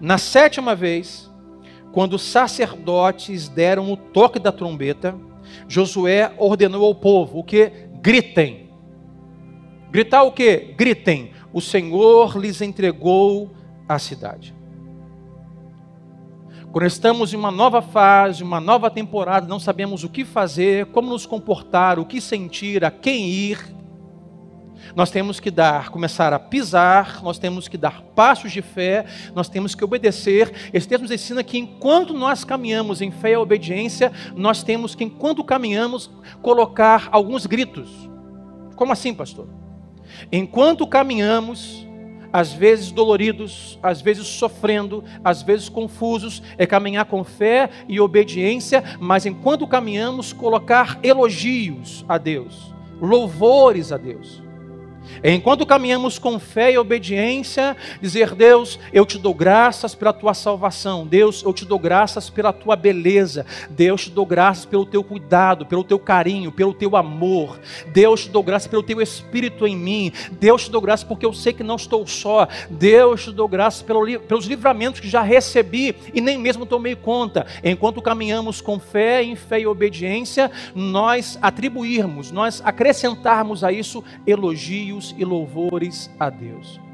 Na sétima vez, quando os sacerdotes deram o toque da trombeta, Josué ordenou ao povo o que? Gritem. Gritar o que? Gritem. O Senhor lhes entregou a cidade. Quando estamos em uma nova fase, uma nova temporada, não sabemos o que fazer, como nos comportar, o que sentir, a quem ir, nós temos que dar, começar a pisar, nós temos que dar passos de fé, nós temos que obedecer. Esse texto nos ensina que enquanto nós caminhamos em fé e obediência, nós temos que, enquanto caminhamos, colocar alguns gritos. Como assim, pastor? Enquanto caminhamos, às vezes doloridos, às vezes sofrendo, às vezes confusos, é caminhar com fé e obediência, mas enquanto caminhamos, colocar elogios a Deus, louvores a Deus. Enquanto caminhamos com fé e obediência, dizer: Deus, eu te dou graças pela tua salvação. Deus, eu te dou graças pela tua beleza. Deus, te dou graças pelo teu cuidado, pelo teu carinho, pelo teu amor. Deus, te dou graças pelo teu espírito em mim. Deus, te dou graças porque eu sei que não estou só. Deus, te dou graças pelo, pelos livramentos que já recebi e nem mesmo tomei conta. Enquanto caminhamos com fé, em fé e obediência, nós atribuirmos, nós acrescentarmos a isso elogios e louvores a Deus.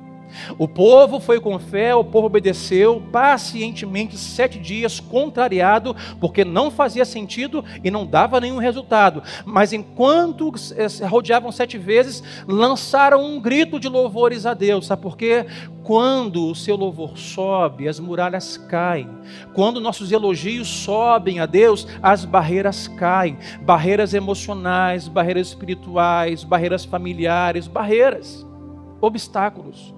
O povo foi com fé, o povo obedeceu pacientemente sete dias, contrariado, porque não fazia sentido e não dava nenhum resultado. Mas enquanto rodeavam sete vezes, lançaram um grito de louvores a Deus. Sabe por quê? Quando o seu louvor sobe, as muralhas caem. Quando nossos elogios sobem a Deus, as barreiras caem. Barreiras emocionais, barreiras espirituais, barreiras familiares, barreiras, obstáculos.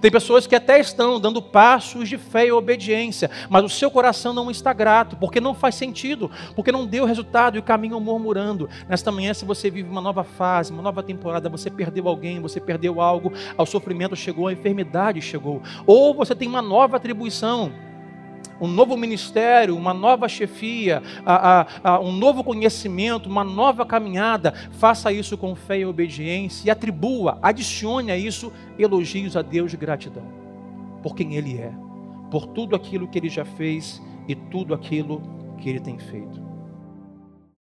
Tem pessoas que até estão dando passos de fé e obediência, mas o seu coração não está grato, porque não faz sentido, porque não deu resultado e caminham murmurando. Nesta manhã, se você vive uma nova fase, uma nova temporada, você perdeu alguém, você perdeu algo, ao sofrimento chegou, a enfermidade chegou, ou você tem uma nova atribuição, um novo ministério, uma nova chefia, a, a, a, um novo conhecimento, uma nova caminhada, faça isso com fé e obediência e atribua, adicione a isso elogios a Deus de gratidão, por quem Ele é, por tudo aquilo que Ele já fez e tudo aquilo que Ele tem feito.